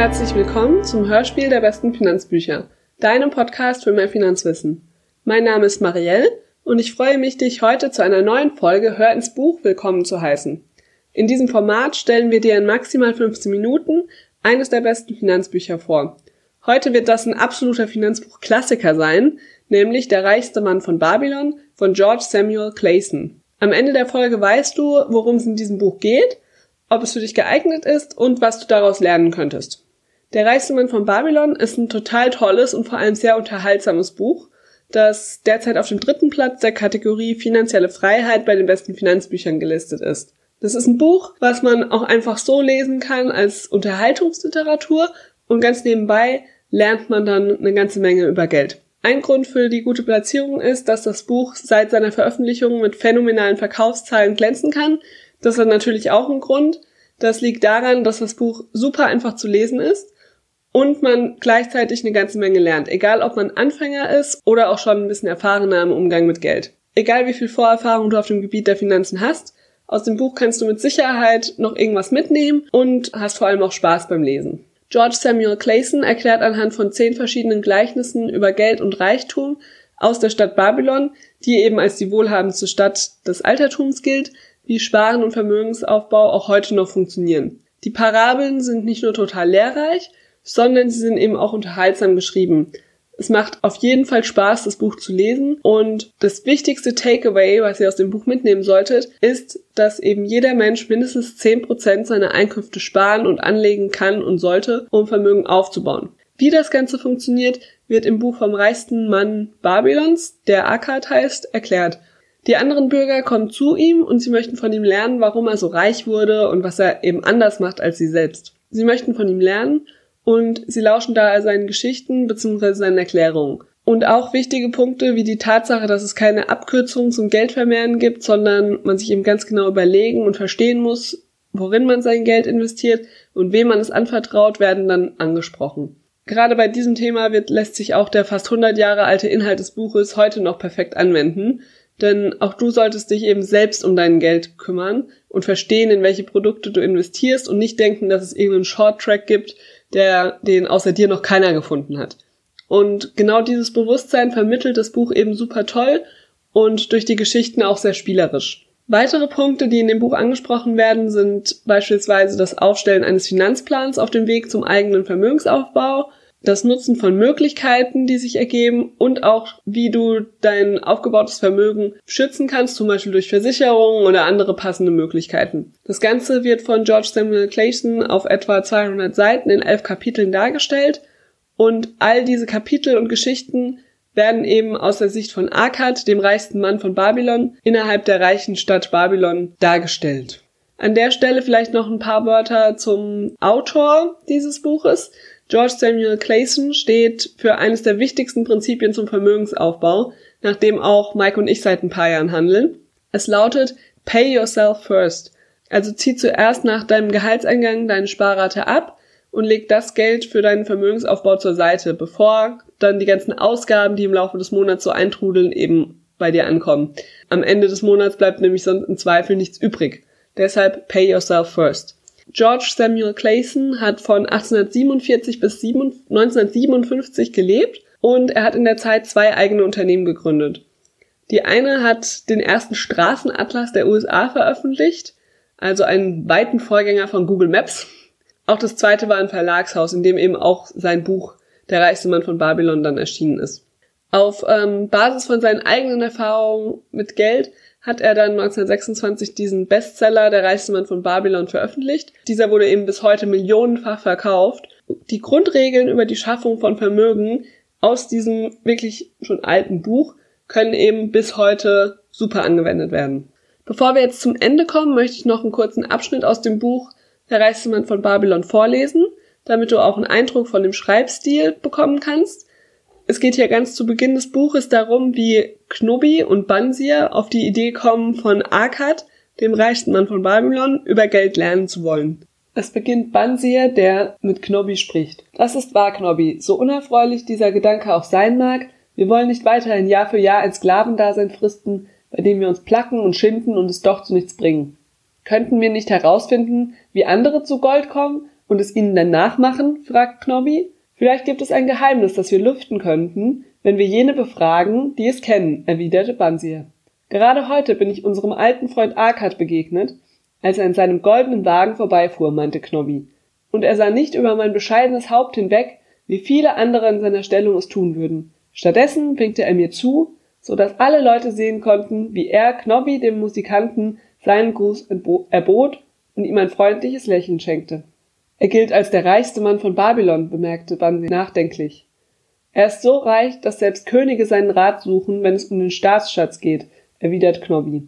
Herzlich willkommen zum Hörspiel der besten Finanzbücher, deinem Podcast für mehr Finanzwissen. Mein Name ist Marielle und ich freue mich, dich heute zu einer neuen Folge Hör ins Buch willkommen zu heißen. In diesem Format stellen wir dir in maximal 15 Minuten eines der besten Finanzbücher vor. Heute wird das ein absoluter Finanzbuch-Klassiker sein, nämlich Der reichste Mann von Babylon von George Samuel Clayson. Am Ende der Folge weißt du, worum es in diesem Buch geht, ob es für dich geeignet ist und was du daraus lernen könntest. Der reichste Mann von Babylon ist ein total tolles und vor allem sehr unterhaltsames Buch, das derzeit auf dem dritten Platz der Kategorie finanzielle Freiheit bei den besten Finanzbüchern gelistet ist. Das ist ein Buch, was man auch einfach so lesen kann als Unterhaltungsliteratur und ganz nebenbei lernt man dann eine ganze Menge über Geld. Ein Grund für die gute Platzierung ist, dass das Buch seit seiner Veröffentlichung mit phänomenalen Verkaufszahlen glänzen kann. Das hat natürlich auch einen Grund. Das liegt daran, dass das Buch super einfach zu lesen ist und man gleichzeitig eine ganze Menge lernt, egal ob man Anfänger ist oder auch schon ein bisschen erfahrener im Umgang mit Geld. Egal wie viel Vorerfahrung du auf dem Gebiet der Finanzen hast, aus dem Buch kannst du mit Sicherheit noch irgendwas mitnehmen und hast vor allem auch Spaß beim Lesen. George Samuel Clayson erklärt anhand von zehn verschiedenen Gleichnissen über Geld und Reichtum aus der Stadt Babylon, die eben als die wohlhabendste Stadt des Altertums gilt, wie Sparen und Vermögensaufbau auch heute noch funktionieren. Die Parabeln sind nicht nur total lehrreich, sondern sie sind eben auch unterhaltsam geschrieben. Es macht auf jeden Fall Spaß, das Buch zu lesen. Und das wichtigste Takeaway, was ihr aus dem Buch mitnehmen solltet, ist, dass eben jeder Mensch mindestens 10% seiner Einkünfte sparen und anlegen kann und sollte, um Vermögen aufzubauen. Wie das Ganze funktioniert, wird im Buch vom reichsten Mann Babylons, der Akkad heißt, erklärt. Die anderen Bürger kommen zu ihm und sie möchten von ihm lernen, warum er so reich wurde und was er eben anders macht als sie selbst. Sie möchten von ihm lernen und sie lauschen da seinen Geschichten bzw. seinen Erklärungen. Und auch wichtige Punkte wie die Tatsache, dass es keine Abkürzung zum Geldvermehren gibt, sondern man sich eben ganz genau überlegen und verstehen muss, worin man sein Geld investiert und wem man es anvertraut, werden dann angesprochen. Gerade bei diesem Thema wird, lässt sich auch der fast 100 Jahre alte Inhalt des Buches heute noch perfekt anwenden, denn auch du solltest dich eben selbst um dein Geld kümmern und verstehen, in welche Produkte du investierst und nicht denken, dass es irgendeinen Short-Track gibt, der den außer dir noch keiner gefunden hat. Und genau dieses Bewusstsein vermittelt das Buch eben super toll und durch die Geschichten auch sehr spielerisch. Weitere Punkte, die in dem Buch angesprochen werden, sind beispielsweise das Aufstellen eines Finanzplans auf dem Weg zum eigenen Vermögensaufbau, das Nutzen von Möglichkeiten, die sich ergeben und auch wie du dein aufgebautes Vermögen schützen kannst, zum Beispiel durch Versicherungen oder andere passende Möglichkeiten. Das Ganze wird von George Samuel Clayson auf etwa 200 Seiten in elf Kapiteln dargestellt und all diese Kapitel und Geschichten werden eben aus der Sicht von Akkad, dem reichsten Mann von Babylon, innerhalb der reichen Stadt Babylon dargestellt. An der Stelle vielleicht noch ein paar Wörter zum Autor dieses Buches. George Samuel Clayson steht für eines der wichtigsten Prinzipien zum Vermögensaufbau, nach dem auch Mike und ich seit ein paar Jahren handeln. Es lautet Pay yourself first. Also zieh zuerst nach deinem Gehaltseingang deine Sparrate ab und leg das Geld für deinen Vermögensaufbau zur Seite, bevor dann die ganzen Ausgaben, die im Laufe des Monats so eintrudeln, eben bei dir ankommen. Am Ende des Monats bleibt nämlich sonst im Zweifel nichts übrig. Deshalb pay yourself first. George Samuel Clayson hat von 1847 bis 1957 gelebt und er hat in der Zeit zwei eigene Unternehmen gegründet. Die eine hat den ersten Straßenatlas der USA veröffentlicht, also einen weiten Vorgänger von Google Maps. Auch das zweite war ein Verlagshaus, in dem eben auch sein Buch Der reichste Mann von Babylon dann erschienen ist. Auf ähm, Basis von seinen eigenen Erfahrungen mit Geld hat er dann 1926 diesen Bestseller Der reichste Mann von Babylon veröffentlicht. Dieser wurde eben bis heute millionenfach verkauft. Die Grundregeln über die Schaffung von Vermögen aus diesem wirklich schon alten Buch können eben bis heute super angewendet werden. Bevor wir jetzt zum Ende kommen, möchte ich noch einen kurzen Abschnitt aus dem Buch Der reichste Mann von Babylon vorlesen, damit du auch einen Eindruck von dem Schreibstil bekommen kannst. Es geht hier ganz zu Beginn des Buches darum, wie Knobi und Bansir auf die Idee kommen, von Akkad, dem reichsten Mann von Babylon, über Geld lernen zu wollen. Es beginnt Bansir, der mit Knobi spricht. Das ist wahr, Knobi. So unerfreulich dieser Gedanke auch sein mag, wir wollen nicht weiterhin Jahr für Jahr ein Sklavendasein fristen, bei dem wir uns placken und schinden und es doch zu nichts bringen. Könnten wir nicht herausfinden, wie andere zu Gold kommen Und es ihnen dann nachmachen? fragt Knobby. Vielleicht gibt es ein Geheimnis, das wir lüften könnten, wenn wir jene befragen, die es kennen, erwiderte Bansir. Gerade heute bin ich unserem alten Freund Arkad begegnet, als er in seinem goldenen Wagen vorbeifuhr, meinte Knobby. Und er sah nicht über mein bescheidenes Haupt hinweg, wie viele andere in seiner Stellung es tun würden. Stattdessen winkte er mir zu, so dass alle Leute sehen konnten, wie er Knobby dem Musikanten seinen Gruß erbot und ihm ein freundliches Lächeln schenkte. Er gilt als der reichste Mann von Babylon, bemerkte Bansi nachdenklich. Er ist so reich, dass selbst Könige seinen Rat suchen, wenn es um den Staatsschatz geht, erwidert Knobby.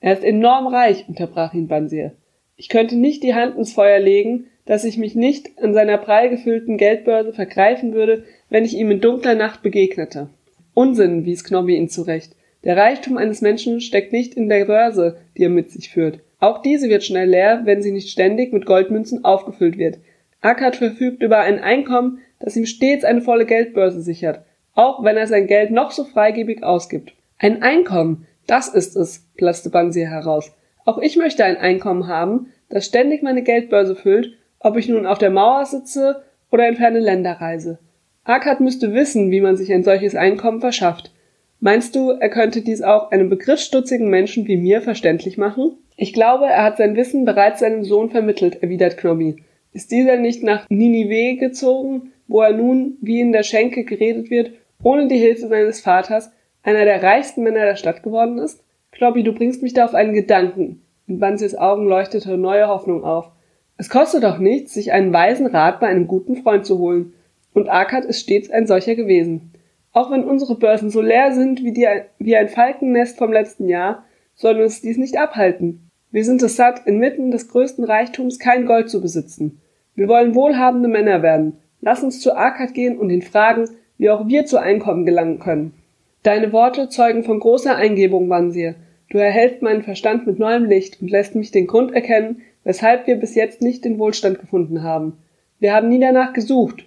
Er ist enorm reich, unterbrach ihn Bansir. Ich könnte nicht die Hand ins Feuer legen, dass ich mich nicht an seiner prall gefüllten Geldbörse vergreifen würde, wenn ich ihm in dunkler Nacht begegnete. Unsinn, wies Knobby ihn zurecht. Der Reichtum eines Menschen steckt nicht in der Börse, die er mit sich führt. Auch diese wird schnell leer, wenn sie nicht ständig mit Goldmünzen aufgefüllt wird. Akkad verfügt über ein Einkommen, das ihm stets eine volle Geldbörse sichert, auch wenn er sein Geld noch so freigebig ausgibt. Ein Einkommen, das ist es, platzte Bansir heraus. Auch ich möchte ein Einkommen haben, das ständig meine Geldbörse füllt, ob ich nun auf der Mauer sitze oder in ferne Länder reise. Akkad müsste wissen, wie man sich ein solches Einkommen verschafft. Meinst du, er könnte dies auch einem begriffsstutzigen Menschen wie mir verständlich machen? Ich glaube, er hat sein Wissen bereits seinem Sohn vermittelt, erwidert Knobby. Ist dieser nicht nach Ninive gezogen, wo er nun, wie in der Schenke geredet wird, ohne die Hilfe seines Vaters, einer der reichsten Männer der Stadt geworden ist? Knobby, du bringst mich da auf einen Gedanken. In Bansis Augen leuchtete neue Hoffnung auf. Es kostet doch nichts, sich einen weisen Rat bei einem guten Freund zu holen. Und Arkad ist stets ein solcher gewesen. Auch wenn unsere Börsen so leer sind wie, die, wie ein Falkennest vom letzten Jahr, soll uns dies nicht abhalten. Wir sind es satt, inmitten des größten Reichtums kein Gold zu besitzen. Wir wollen wohlhabende Männer werden. Lass uns zu Arkad gehen und ihn fragen, wie auch wir zu Einkommen gelangen können. Deine Worte zeugen von großer Eingebung, Wansir. Du erhältst meinen Verstand mit neuem Licht und lässt mich den Grund erkennen, weshalb wir bis jetzt nicht den Wohlstand gefunden haben. Wir haben nie danach gesucht.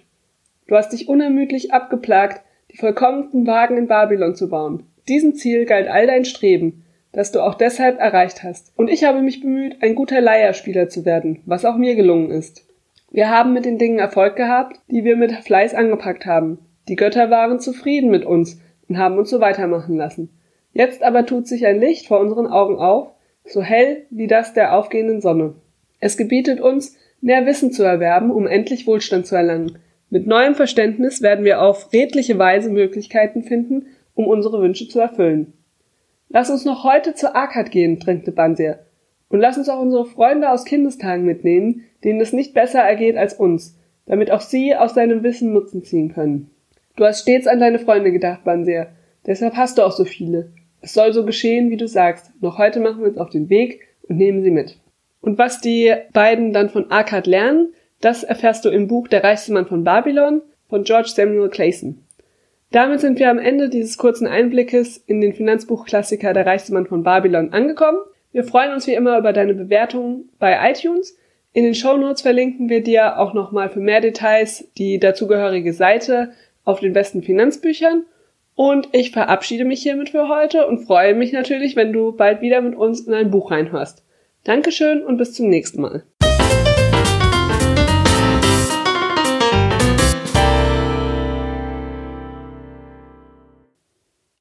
Du hast dich unermüdlich abgeplagt, die vollkommensten Wagen in Babylon zu bauen. Diesem Ziel galt all dein Streben, das du auch deshalb erreicht hast. Und ich habe mich bemüht, ein guter Leierspieler zu werden, was auch mir gelungen ist. Wir haben mit den Dingen Erfolg gehabt, die wir mit Fleiß angepackt haben. Die Götter waren zufrieden mit uns und haben uns so weitermachen lassen. Jetzt aber tut sich ein Licht vor unseren Augen auf, so hell wie das der aufgehenden Sonne. Es gebietet uns, mehr Wissen zu erwerben, um endlich Wohlstand zu erlangen. Mit neuem Verständnis werden wir auf redliche Weise Möglichkeiten finden, um unsere Wünsche zu erfüllen. Lass uns noch heute zur Akkad gehen, drängte Bansir. Und lass uns auch unsere Freunde aus Kindestagen mitnehmen, denen es nicht besser ergeht als uns, damit auch sie aus deinem Wissen Nutzen ziehen können. Du hast stets an deine Freunde gedacht, Bansir. Deshalb hast du auch so viele. Es soll so geschehen, wie du sagst. Noch heute machen wir uns auf den Weg und nehmen sie mit. Und was die beiden dann von Akkad lernen, das erfährst du im Buch Der reichste Mann von Babylon von George Samuel Clayson. Damit sind wir am Ende dieses kurzen Einblickes in den Finanzbuchklassiker Der reichste Mann von Babylon angekommen. Wir freuen uns wie immer über deine Bewertungen bei iTunes. In den Show Notes verlinken wir dir auch nochmal für mehr Details die dazugehörige Seite auf den besten Finanzbüchern. Und ich verabschiede mich hiermit für heute und freue mich natürlich, wenn du bald wieder mit uns in ein Buch reinhörst. Dankeschön und bis zum nächsten Mal.